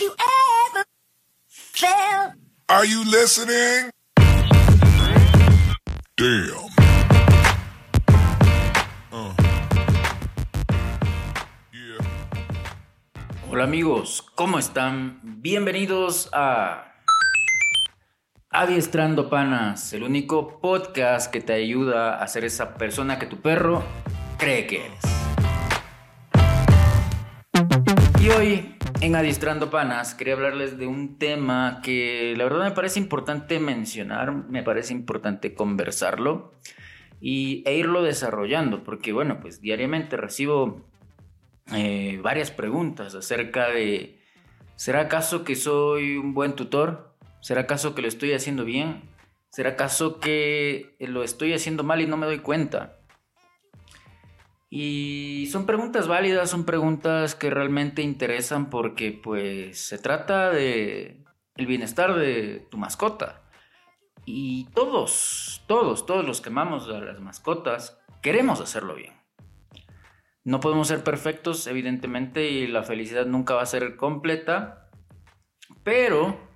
Have you ever felt? Are you listening? Damn. Uh. Yeah. Hola amigos, ¿cómo están? Bienvenidos a Adiestrando Panas, el único podcast que te ayuda a ser esa persona que tu perro cree que eres. Y hoy en Adiestrando Panas quería hablarles de un tema que la verdad me parece importante mencionar, me parece importante conversarlo y, e irlo desarrollando, porque bueno, pues diariamente recibo eh, varias preguntas acerca de, ¿será acaso que soy un buen tutor? ¿Será acaso que lo estoy haciendo bien? ¿Será acaso que lo estoy haciendo mal y no me doy cuenta? Y son preguntas válidas, son preguntas que realmente interesan porque pues se trata de el bienestar de tu mascota. Y todos, todos, todos los que amamos a las mascotas queremos hacerlo bien. No podemos ser perfectos, evidentemente, y la felicidad nunca va a ser completa, pero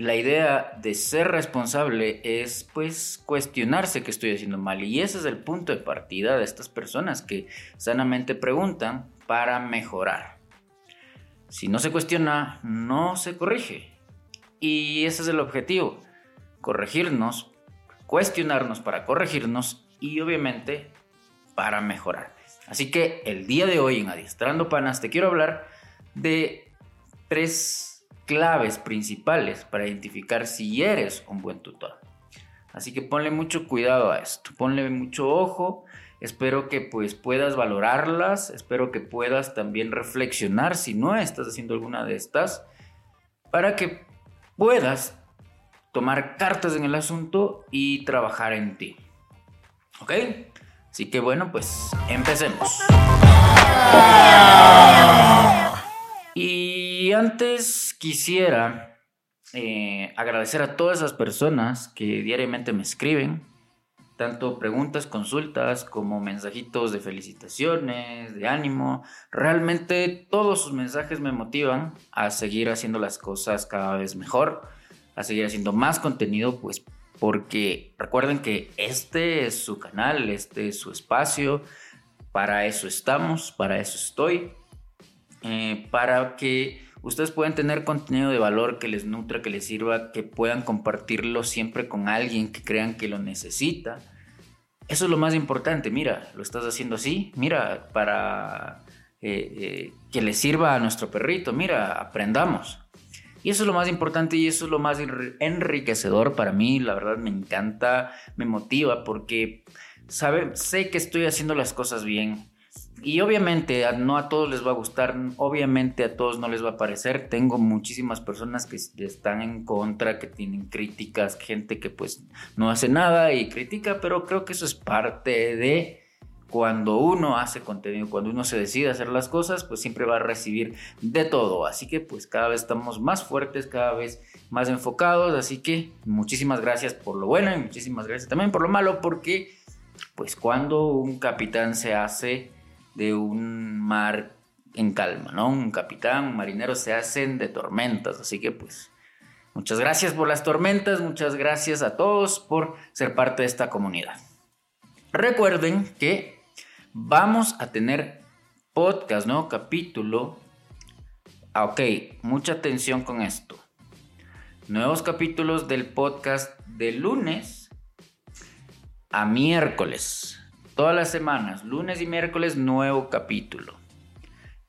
la idea de ser responsable es pues cuestionarse que estoy haciendo mal y ese es el punto de partida de estas personas que sanamente preguntan para mejorar. Si no se cuestiona, no se corrige. Y ese es el objetivo, corregirnos, cuestionarnos para corregirnos y obviamente para mejorar. Así que el día de hoy en Adiestrando Panas te quiero hablar de tres claves principales para identificar si eres un buen tutor. Así que ponle mucho cuidado a esto, ponle mucho ojo. Espero que pues puedas valorarlas, espero que puedas también reflexionar si no estás haciendo alguna de estas para que puedas tomar cartas en el asunto y trabajar en ti. ¿Ok? Así que bueno, pues empecemos. Y antes quisiera eh, agradecer a todas esas personas que diariamente me escriben, tanto preguntas, consultas, como mensajitos de felicitaciones, de ánimo. Realmente todos sus mensajes me motivan a seguir haciendo las cosas cada vez mejor, a seguir haciendo más contenido, pues porque recuerden que este es su canal, este es su espacio, para eso estamos, para eso estoy eh, para que ustedes puedan tener contenido de valor que les nutra, que les sirva, que puedan compartirlo siempre con alguien que crean que lo necesita. Eso es lo más importante. Mira, lo estás haciendo así. Mira, para eh, eh, que le sirva a nuestro perrito. Mira, aprendamos. Y eso es lo más importante y eso es lo más enriquecedor para mí. La verdad me encanta, me motiva porque sabe, sé que estoy haciendo las cosas bien y obviamente no a todos les va a gustar, obviamente a todos no les va a parecer. Tengo muchísimas personas que están en contra, que tienen críticas, gente que pues no hace nada y critica, pero creo que eso es parte de cuando uno hace contenido, cuando uno se decide hacer las cosas, pues siempre va a recibir de todo. Así que pues cada vez estamos más fuertes, cada vez más enfocados. Así que muchísimas gracias por lo bueno y muchísimas gracias también por lo malo, porque pues cuando un capitán se hace de un mar en calma, ¿no? Un capitán, un marinero se hacen de tormentas, así que pues muchas gracias por las tormentas, muchas gracias a todos por ser parte de esta comunidad. Recuerden que vamos a tener podcast, ¿no? Capítulo. Ah, ok, mucha atención con esto. Nuevos capítulos del podcast de lunes a miércoles. Todas las semanas, lunes y miércoles, nuevo capítulo.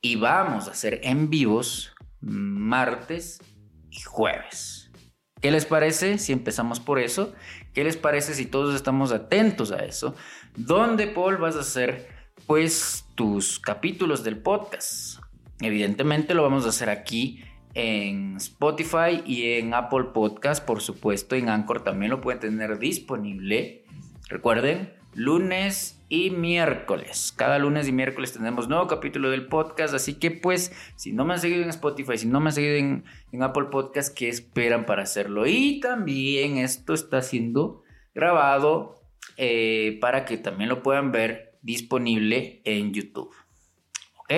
Y vamos a hacer en vivos martes y jueves. ¿Qué les parece si empezamos por eso? ¿Qué les parece si todos estamos atentos a eso? ¿Dónde, Paul, vas a hacer pues tus capítulos del podcast? Evidentemente lo vamos a hacer aquí en Spotify y en Apple Podcast, por supuesto, en Anchor también lo pueden tener disponible. Recuerden, lunes y miércoles. Cada lunes y miércoles tenemos nuevo capítulo del podcast. Así que pues, si no me han seguido en Spotify, si no me han seguido en, Apple Podcast, ¿qué esperan para hacerlo? Y también esto está siendo grabado eh, para que también lo puedan ver disponible en YouTube. ¿Ok?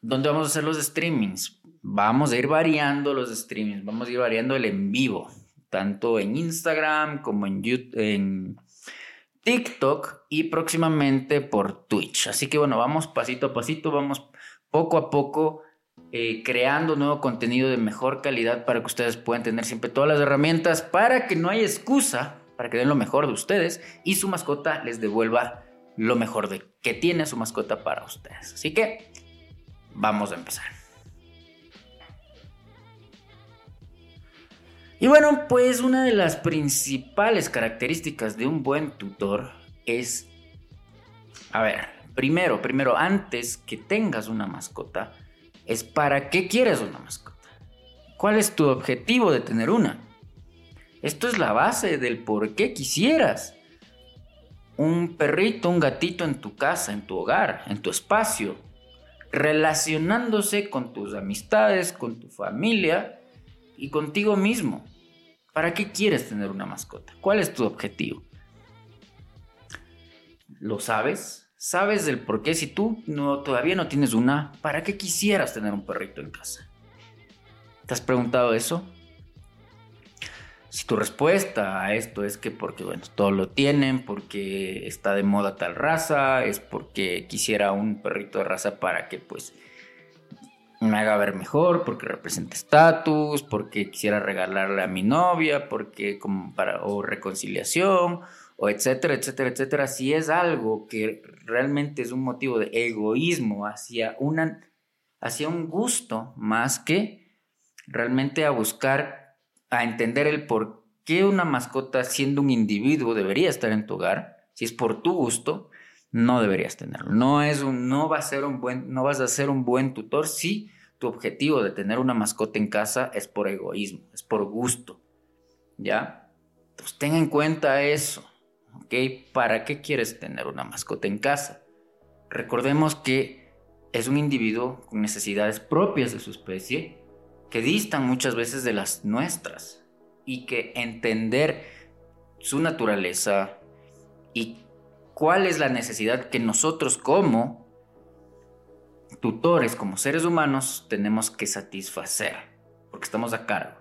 ¿Dónde vamos a hacer los streamings? vamos a ir variando los streamings, vamos a ir variando el en vivo, tanto en Instagram como en, YouTube, TikTok y próximamente por Twitch. Así que bueno, vamos pasito a pasito, vamos poco a poco eh, creando nuevo contenido de mejor calidad para que ustedes puedan tener siempre todas las herramientas para que no haya excusa, para que den lo mejor de ustedes y su mascota les devuelva lo mejor de que tiene su mascota para ustedes. Así que vamos a empezar. Y bueno, pues una de las principales características de un buen tutor es, a ver, primero, primero, antes que tengas una mascota, es para qué quieres una mascota. ¿Cuál es tu objetivo de tener una? Esto es la base del por qué quisieras un perrito, un gatito en tu casa, en tu hogar, en tu espacio, relacionándose con tus amistades, con tu familia y contigo mismo. ¿Para qué quieres tener una mascota? ¿Cuál es tu objetivo? ¿Lo sabes? ¿Sabes del por qué si tú no, todavía no tienes una? ¿Para qué quisieras tener un perrito en casa? ¿Te has preguntado eso? Si tu respuesta a esto es que porque, bueno, todos lo tienen, porque está de moda tal raza, es porque quisiera un perrito de raza para que, pues, me haga ver mejor, porque representa estatus, porque quisiera regalarle a mi novia, porque como para, o reconciliación, o etcétera, etcétera, etcétera. Si es algo que realmente es un motivo de egoísmo hacia, una, hacia un gusto, más que realmente a buscar a entender el por qué una mascota siendo un individuo debería estar en tu hogar, si es por tu gusto, no deberías tenerlo. No es un, no va a ser un buen, no vas a ser un buen tutor si tu objetivo de tener una mascota en casa es por egoísmo, es por gusto. ¿Ya? Pues ten en cuenta eso. ¿Ok? ¿Para qué quieres tener una mascota en casa? Recordemos que es un individuo con necesidades propias de su especie que distan muchas veces de las nuestras y que entender su naturaleza y cuál es la necesidad que nosotros como tutores, como seres humanos, tenemos que satisfacer, porque estamos a cargo.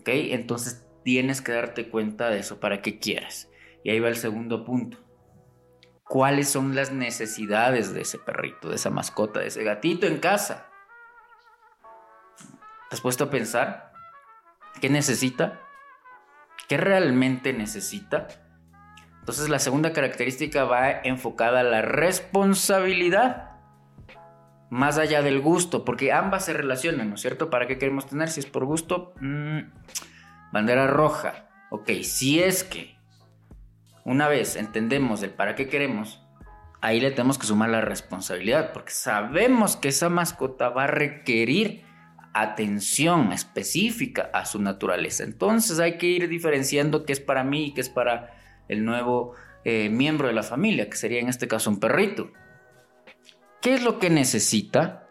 ¿Ok? Entonces tienes que darte cuenta de eso para que quieras. Y ahí va el segundo punto. ¿Cuáles son las necesidades de ese perrito, de esa mascota, de ese gatito en casa? ¿Te has puesto a pensar qué necesita? ¿Qué realmente necesita? Entonces la segunda característica va enfocada a la responsabilidad, más allá del gusto, porque ambas se relacionan, ¿no es cierto? ¿Para qué queremos tener? Si es por gusto, mm, bandera roja. Ok, si es que una vez entendemos el para qué queremos, ahí le tenemos que sumar la responsabilidad, porque sabemos que esa mascota va a requerir atención específica a su naturaleza. Entonces hay que ir diferenciando qué es para mí y qué es para el nuevo eh, miembro de la familia, que sería en este caso un perrito. ¿Qué es lo que necesita?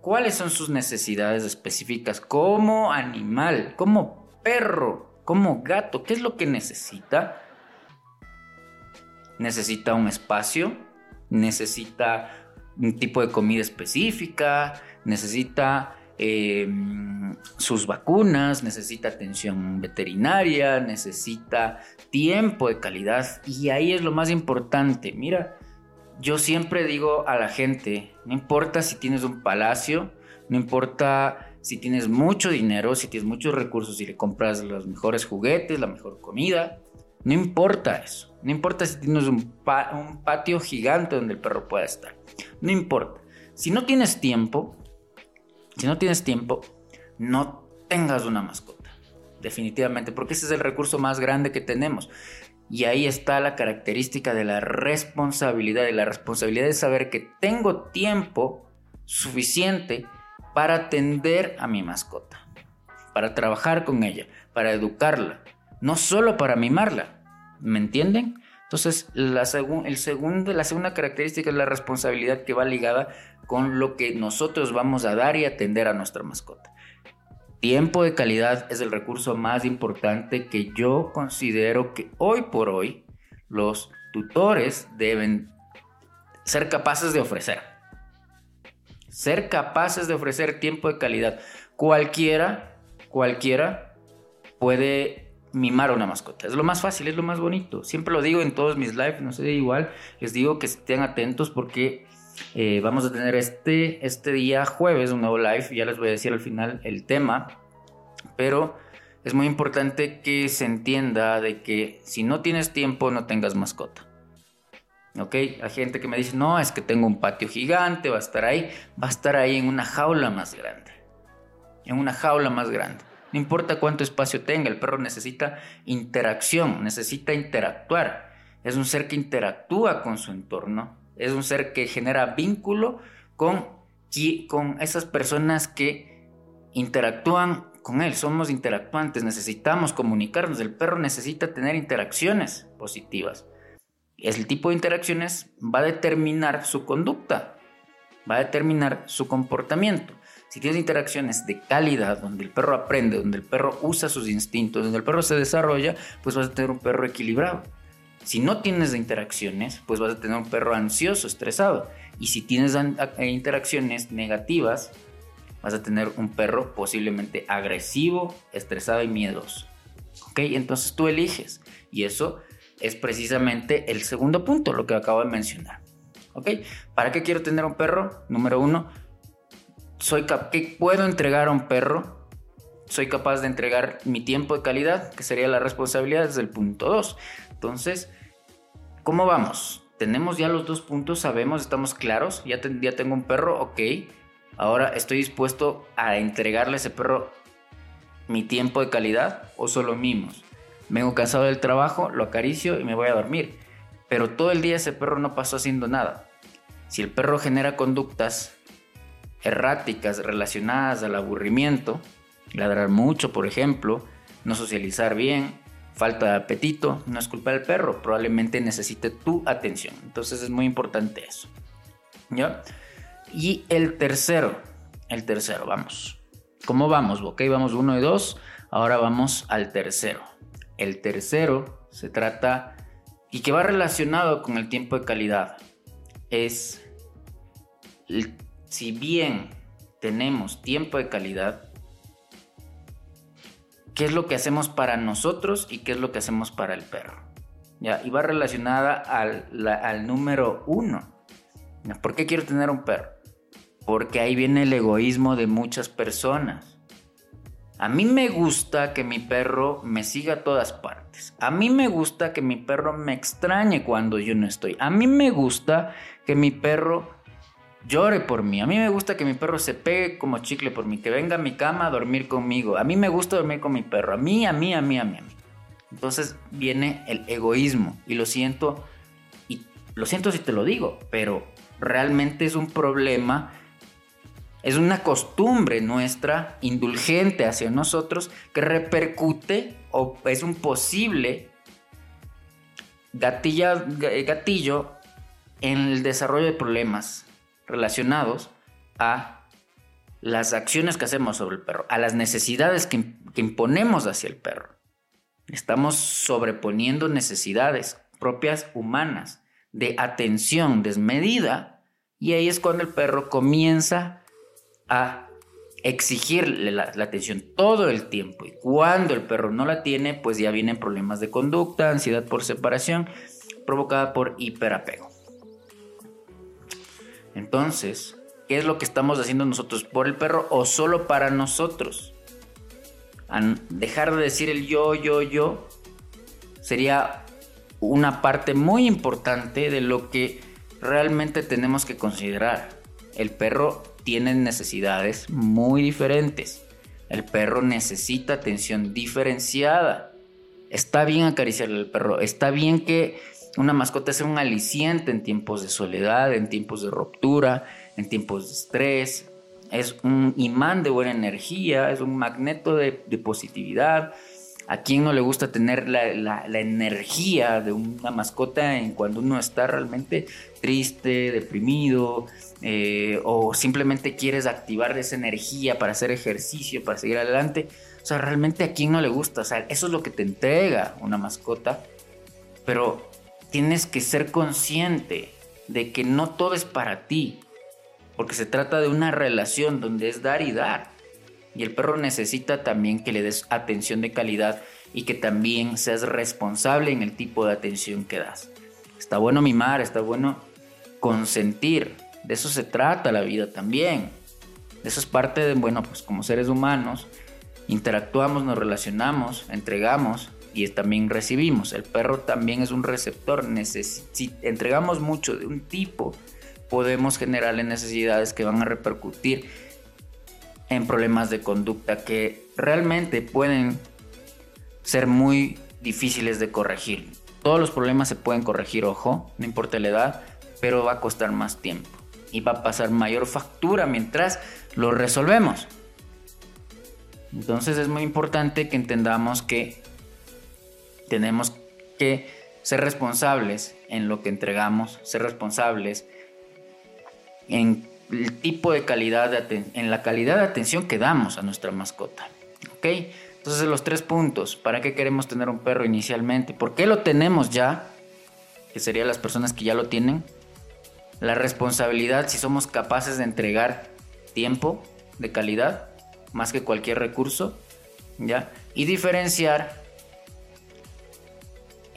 ¿Cuáles son sus necesidades específicas como animal, como perro, como gato? ¿Qué es lo que necesita? Necesita un espacio, necesita un tipo de comida específica, necesita Em, sus vacunas, necesita atención veterinaria, necesita tiempo de calidad y ahí es lo más importante. Mira, yo siempre digo a la gente, no importa si tienes un palacio, no importa si tienes mucho dinero, si tienes muchos recursos, si le compras los mejores juguetes, la mejor comida, no importa eso. No importa si tienes un, un patio gigante donde el perro pueda estar. No importa. Si no tienes tiempo, si no tienes tiempo, no tengas una mascota. Definitivamente, porque ese es el recurso más grande que tenemos. Y ahí está la característica de la responsabilidad. Y la responsabilidad de saber que tengo tiempo suficiente para atender a mi mascota, para trabajar con ella, para educarla, no solo para mimarla. ¿Me entienden? Entonces, la, el segundo, la segunda característica es la responsabilidad que va ligada con lo que nosotros vamos a dar y atender a nuestra mascota. Tiempo de calidad es el recurso más importante que yo considero que hoy por hoy los tutores deben ser capaces de ofrecer. ser capaces de ofrecer tiempo de calidad. Cualquiera, cualquiera puede mimar a una mascota. Es lo más fácil, es lo más bonito. Siempre lo digo en todos mis lives, no sé, igual les digo que estén atentos porque eh, vamos a tener este, este día jueves un nuevo live, ya les voy a decir al final el tema, pero es muy importante que se entienda de que si no tienes tiempo no tengas mascota. ¿Ok? Hay gente que me dice, no, es que tengo un patio gigante, va a estar ahí, va a estar ahí en una jaula más grande. En una jaula más grande. No importa cuánto espacio tenga, el perro necesita interacción, necesita interactuar. Es un ser que interactúa con su entorno, es un ser que genera vínculo con, con esas personas que interactúan con él. Somos interactuantes, necesitamos comunicarnos. El perro necesita tener interacciones positivas. El tipo de interacciones va a determinar su conducta, va a determinar su comportamiento. Si tienes interacciones de calidad, donde el perro aprende, donde el perro usa sus instintos, donde el perro se desarrolla, pues vas a tener un perro equilibrado. Si no tienes interacciones, pues vas a tener un perro ansioso, estresado. Y si tienes eh, interacciones negativas, vas a tener un perro posiblemente agresivo, estresado y miedoso. ¿Ok? Entonces tú eliges. Y eso es precisamente el segundo punto, lo que acabo de mencionar. ¿Ok? ¿Para qué quiero tener un perro? Número uno, soy ¿qué puedo entregar a un perro? Soy capaz de entregar mi tiempo de calidad, que sería la responsabilidad desde el punto 2. Entonces, ¿cómo vamos? Tenemos ya los dos puntos, sabemos, estamos claros, ya, tengo un perro, ok. Ahora estoy dispuesto a entregarle a ese perro mi tiempo de calidad o solo mimos. Vengo cansado del trabajo, lo acaricio y me voy a dormir. Pero todo el día ese perro no pasó haciendo nada. Si el perro genera conductas erráticas relacionadas al aburrimiento, ladrar mucho, por ejemplo, no socializar bien, falta de apetito, no es culpa del perro, probablemente necesite tu atención. Entonces es muy importante eso. ¿Ya? Y el tercero, el tercero, vamos. ¿Cómo vamos? Ok, vamos uno y dos, ahora vamos al tercero. El tercero se trata, y que va relacionado con el tiempo de calidad, es si bien tenemos tiempo de calidad, qué es lo que hacemos para nosotros y qué es lo que hacemos para el perro. ¿Ya? Y va relacionada al, número uno. ¿Por qué quiero tener un perro? Porque ahí viene el egoísmo de muchas personas. A mí me gusta que mi perro me siga a todas partes. A mí me gusta que mi perro me extrañe cuando yo no estoy. A mí me gusta que mi perro llore por mí. A mí me gusta que mi perro se pegue como chicle por mí, que venga a mi cama a dormir conmigo. A mí me gusta dormir con mi perro. A mí, a mí, a mí, a mí. Entonces viene el egoísmo y lo siento y lo siento si te lo digo, pero realmente es un problema es una costumbre nuestra indulgente hacia nosotros que repercute o es un posible gatillo en el desarrollo de problemas relacionados a las acciones que hacemos sobre el perro, a las necesidades que, imponemos hacia el perro. Estamos sobreponiendo necesidades propias humanas de atención desmedida y ahí es cuando el perro comienza a exigirle la, atención todo el tiempo y cuando el perro no la tiene pues ya vienen problemas de conducta, ansiedad por separación provocada por hiperapego. Entonces, ¿qué es lo que estamos haciendo nosotros por el perro o solo para nosotros? dejar de decir el yo, yo, yo sería una parte muy importante de lo que realmente tenemos que considerar. El perro tiene necesidades muy diferentes. El perro necesita atención diferenciada. Está bien acariciarle al perro, está bien que una mascota es un aliciente en tiempos de soledad, en tiempos de ruptura, en tiempos de estrés. Es un imán de buena energía, es un magneto de, positividad. ¿A quién no le gusta tener la, energía de una mascota en cuando uno está realmente triste, deprimido, eh, o simplemente quieres activar esa energía para hacer ejercicio, para seguir adelante? O sea, realmente a quién no le gusta. O sea, eso es lo que te entrega una mascota. Pero tienes que ser consciente de que no todo es para ti. porque se trata de una relación donde es dar y dar. Y el perro necesita también que le des atención de calidad y que también seas responsable en el tipo de atención que das. Está bueno mimar, está bueno consentir. De eso se trata la vida también. Eso es parte de, bueno, pues como seres humanos, interactuamos, nos relacionamos, entregamos y también recibimos. El perro también es un receptor. si entregamos mucho de un tipo, podemos generarle necesidades que van a repercutir en problemas de conducta que realmente pueden ser muy difíciles de corregir. Todos los problemas se pueden corregir, ojo, no importa la edad, pero va a costar más tiempo y va a pasar mayor factura mientras lo resolvemos. Entonces es muy importante que entendamos que tenemos que ser responsables en lo que entregamos, ser responsables en el tipo de calidad, en la calidad de atención que damos a nuestra mascota. ¿Ok? Entonces los tres puntos, ¿para qué queremos tener un perro inicialmente? ¿Por qué lo tenemos ya? Que serían las personas que ya lo tienen. La responsabilidad, si somos capaces de entregar tiempo de calidad, más que cualquier recurso, ¿ya? Y diferenciar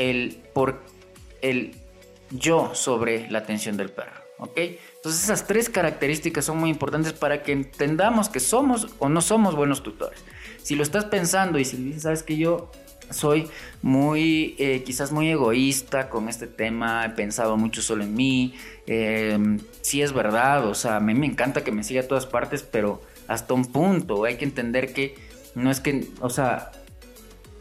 el por el yo sobre la atención del perro, ¿ok? Entonces esas tres características son muy importantes para que entendamos que somos o no somos buenos tutores. Si lo estás pensando y si dices, sabes que yo soy muy, eh, quizás muy egoísta con este tema, he pensado mucho solo en mí, eh, sí es verdad, o sea, a mí me encanta que me siga a todas partes, pero hasta un punto, hay que entender que no es que, o sea,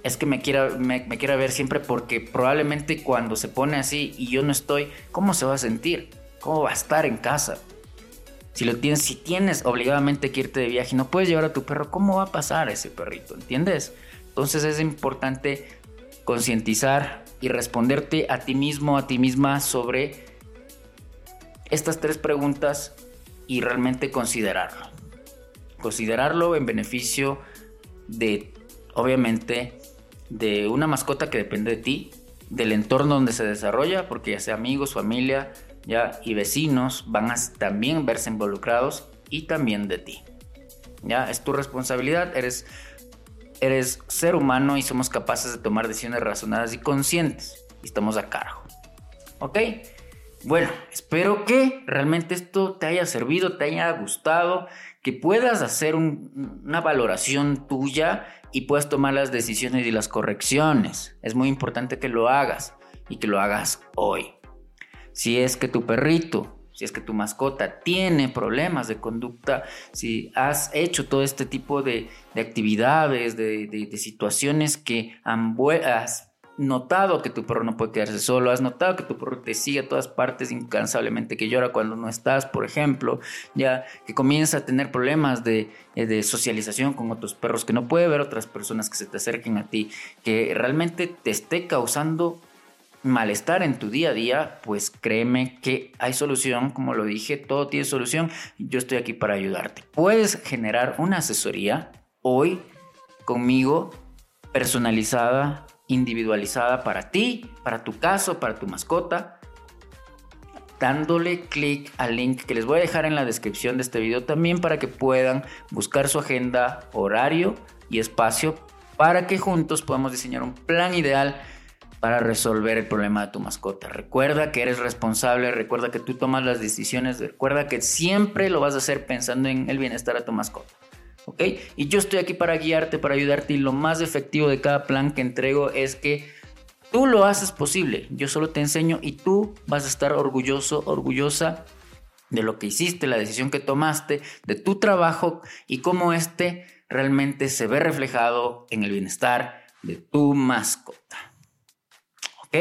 es que me quiera, me, quiera ver siempre porque probablemente cuando se pone así y yo no estoy, ¿cómo se va a sentir? ¿Cómo va a estar en casa? Si lo tienes, si tienes obligadamente que irte de viaje y no puedes llevar a tu perro, ¿cómo va a pasar ese perrito? ¿Entiendes? Entonces es importante concientizar y responderte a ti mismo, a ti misma sobre estas tres preguntas y realmente considerarlo. Considerarlo en beneficio de, obviamente, de una mascota que depende de ti, del entorno donde se desarrolla, porque ya sea amigos, familia, ya y vecinos van a también verse involucrados y también de ti. Ya es tu responsabilidad, eres eres ser humano y somos capaces de tomar decisiones razonadas y conscientes y estamos a cargo. ¿Ok? Bueno, espero que realmente esto te haya servido, te haya gustado, que puedas hacer una valoración tuya y puedas tomar las decisiones y las correcciones. Es muy importante que lo hagas y que lo hagas hoy. Si es que tu perrito, si es que tu mascota tiene problemas de conducta, si has hecho todo este tipo de, actividades, de, situaciones que has notado que tu perro no puede quedarse solo, has notado que tu perro te sigue a todas partes incansablemente, que llora cuando no estás, por ejemplo, ya que comienza a tener problemas de, de, socialización con otros perros, que no puede ver otras personas que se te acerquen a ti, que realmente te esté causando malestar en tu día a día, pues créeme que hay solución, como lo dije, todo tiene solución, yo estoy aquí para ayudarte. Puedes generar una asesoría hoy conmigo personalizada, individualizada para ti, para tu caso, para tu mascota, dándole clic al link que les voy a dejar en la descripción de este video también para que puedan buscar su agenda, horario y espacio para que juntos podamos diseñar un plan ideal para resolver el problema de tu mascota. Recuerda que eres responsable, recuerda que tú tomas las decisiones, recuerda que siempre lo vas a hacer pensando en el bienestar de tu mascota. Y yo estoy aquí para guiarte, para ayudarte y lo más efectivo de cada plan que entrego es que tú lo haces posible. Yo solo te enseño y tú vas a estar orgulloso, orgullosa de lo que hiciste, la decisión que tomaste, de tu trabajo y cómo este realmente se ve reflejado en el bienestar de tu mascota. ¿ok?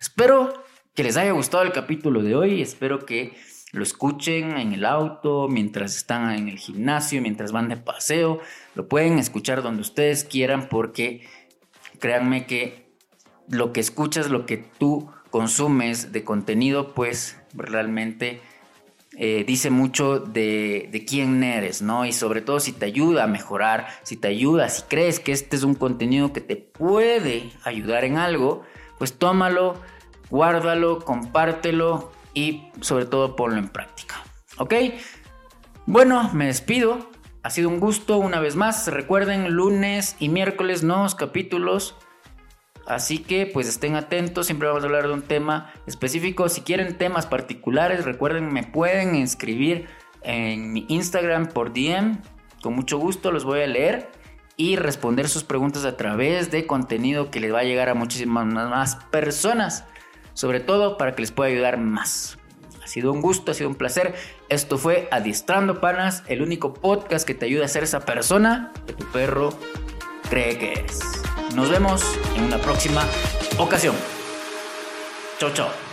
Espero que les haya gustado el capítulo de hoy, espero que lo escuchen en el auto, mientras están en el gimnasio, mientras van de paseo, lo pueden escuchar donde ustedes quieran porque créanme que lo que escuchas, lo que tú consumes de contenido, pues realmente eh, dice mucho de, de, quién eres, ¿no? Y sobre todo si te ayuda a mejorar, si te ayuda, si crees que este es un contenido que te puede ayudar en algo, pues tómalo, guárdalo, compártelo y sobre todo ponlo en práctica. ¿Ok? Bueno, me despido. Ha sido un gusto una vez más. Recuerden, lunes y miércoles nuevos capítulos. Así que pues estén atentos, siempre vamos a hablar de un tema específico. Si quieren temas particulares, recuerden, me pueden escribir en mi Instagram por DM. Con mucho gusto los voy a leer y responder sus preguntas a través de contenido que les va a llegar a muchísimas más personas. Sobre todo para que les pueda ayudar más. Ha sido un gusto, ha sido un placer. Esto fue Adiestrando Panas, el único podcast que te ayuda a ser esa persona que tu perro cree que es. Nos vemos en una próxima ocasión. Chau, chau.